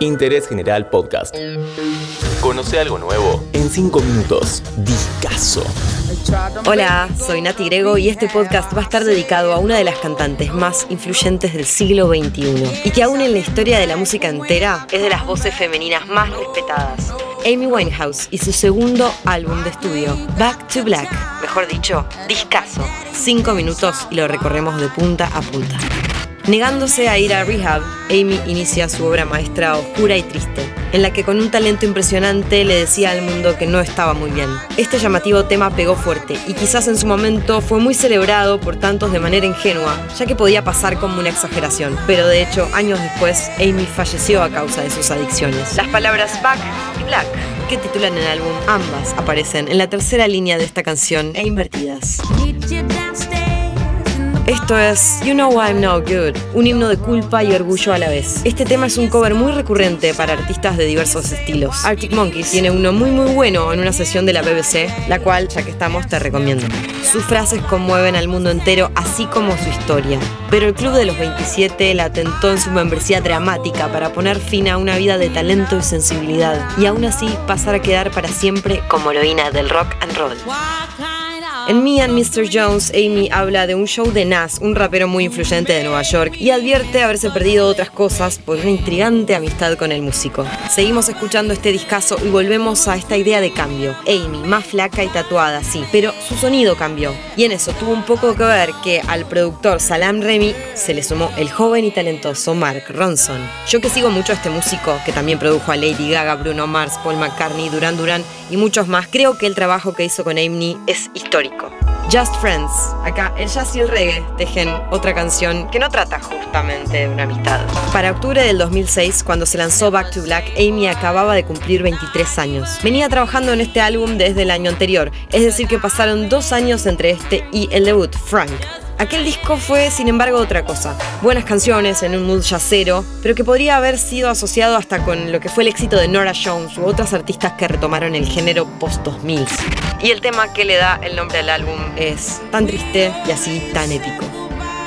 Interés General Podcast. Conoce algo nuevo en 5 minutos. Discaso. Hola, soy Nati Grego y este podcast va a estar dedicado a una de las cantantes más influyentes del siglo XXI y que aún en la historia de la música entera es de las voces femeninas más respetadas. Amy Winehouse y su segundo álbum de estudio, Back to Black, mejor dicho, Discaso. Cinco minutos y lo recorremos de punta a punta. Negándose a ir a rehab, Amy inicia su obra maestra oscura y triste, en la que con un talento impresionante le decía al mundo que no estaba muy bien. Este llamativo tema pegó fuerte y quizás en su momento fue muy celebrado por tantos de manera ingenua, ya que podía pasar como una exageración, pero de hecho años después Amy falleció a causa de sus adicciones. Las palabras Back y Black que titulan el álbum, ambas aparecen en la tercera línea de esta canción e invertidas. Esto es You Know I'm No Good, un himno de culpa y orgullo a la vez. Este tema es un cover muy recurrente para artistas de diversos estilos. Arctic Monkeys tiene uno muy muy bueno en una sesión de la BBC, la cual, ya que estamos, te recomiendo. Sus frases conmueven al mundo entero, así como su historia. Pero el Club de los 27 la tentó en su membresía dramática para poner fin a una vida de talento y sensibilidad, y aún así pasar a quedar para siempre como heroína del rock and roll. En Me and Mr. Jones, Amy habla de un show de Nas, un rapero muy influyente de Nueva York, y advierte haberse perdido otras cosas por una intrigante amistad con el músico. Seguimos escuchando este discazo y volvemos a esta idea de cambio. Amy, más flaca y tatuada, sí, pero su sonido cambió. Y en eso tuvo un poco que ver que al productor Salam Remy se le sumó el joven y talentoso Mark Ronson. Yo que sigo mucho a este músico, que también produjo a Lady Gaga, Bruno Mars, Paul McCartney, Duran Duran y muchos más, creo que el trabajo que hizo con Amy es histórico. Just Friends. Acá el jazz y el reggae tejen otra canción que no trata justamente de una amistad. Para octubre del 2006, cuando se lanzó Back to Black, Amy acababa de cumplir 23 años. Venía trabajando en este álbum desde el año anterior, es decir que pasaron dos años entre este y el debut, Frank. Aquel disco fue, sin embargo, otra cosa. Buenas canciones en un mood yacero, pero que podría haber sido asociado hasta con lo que fue el éxito de Nora Jones u otras artistas que retomaron el género post-2000. Y el tema que le da el nombre al álbum es tan triste y así tan épico.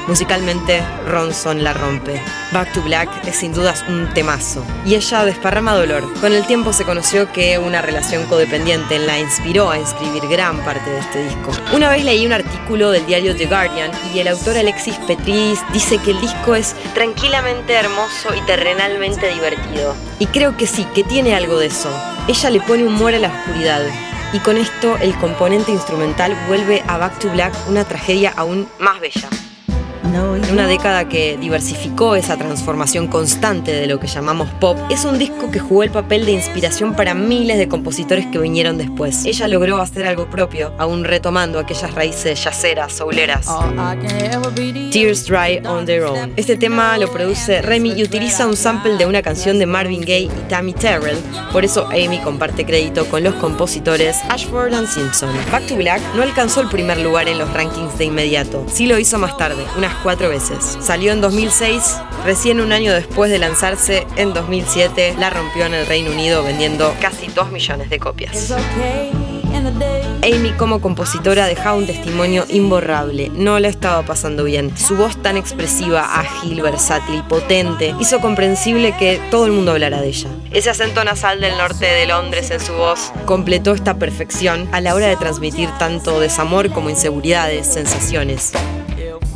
Musicalmente, Ronson la rompe. Back to Black es sin dudas un temazo. Y ella desparrama dolor. Con el tiempo se conoció que una relación codependiente la inspiró a escribir gran parte de este disco. Una vez leí un artículo del diario The Guardian y el autor Alexis Petris dice que el disco es tranquilamente hermoso y terrenalmente divertido. Y creo que sí, que tiene algo de eso. Ella le pone humor a la oscuridad, y con esto el componente instrumental vuelve a Back to Black una tragedia aún más bella. En una década que diversificó esa transformación constante de lo que llamamos pop, es un disco que jugó el papel de inspiración para miles de compositores que vinieron después. Ella logró hacer algo propio, aún retomando aquellas raíces yaceras, souleras. Tears Dry on Their Own. Este tema lo produce Remy y utiliza un sample de una canción de Marvin Gaye y Tammy Terrell. Por eso Amy comparte crédito con los compositores Ashford and Simpson. Back to Black no alcanzó el primer lugar en los rankings de inmediato. Sí lo hizo más tarde, unas cuatro veces. Salió en 2006, recién un año después de lanzarse, en 2007, la rompió en el Reino Unido vendiendo casi 2 millones de copias. Amy como compositora dejaba un testimonio imborrable, no la estaba pasando bien. Su voz tan expresiva, ágil, versátil, potente, hizo comprensible que todo el mundo hablara de ella. Ese acento nasal del norte de Londres en su voz completó esta perfección a la hora de transmitir tanto desamor como inseguridades, sensaciones.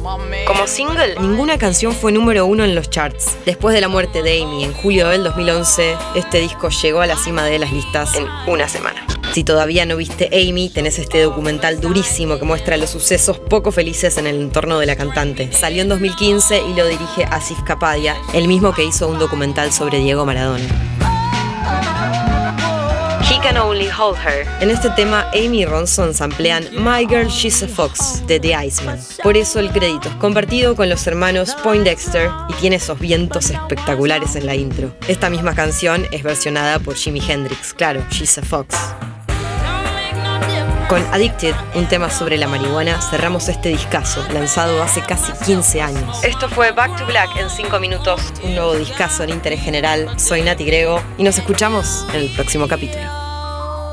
Como single, ninguna canción fue número uno en los charts. Después de la muerte de Amy en julio del 2011, este disco llegó a la cima de las listas en una semana. Si todavía no viste Amy, tenés este documental durísimo que muestra los sucesos poco felices en el entorno de la cantante. Salió en 2015 y lo dirige Asif Kapadia, el mismo que hizo un documental sobre Diego Maradona. Can Only Hold Her. En este tema, Amy y Ronson samplean My Girl She's a Fox de The Iceman. Por eso el crédito es compartido con los hermanos Poindexter y tiene esos vientos espectaculares en la intro. Esta misma canción es versionada por Jimi Hendrix, claro, She's a Fox. Con Addicted, un tema sobre la marihuana, cerramos este discazo, lanzado hace casi 15 años. Esto fue Back to Black en 5 minutos, un nuevo discazo en interés general. Soy Nati Grego y nos escuchamos en el próximo capítulo.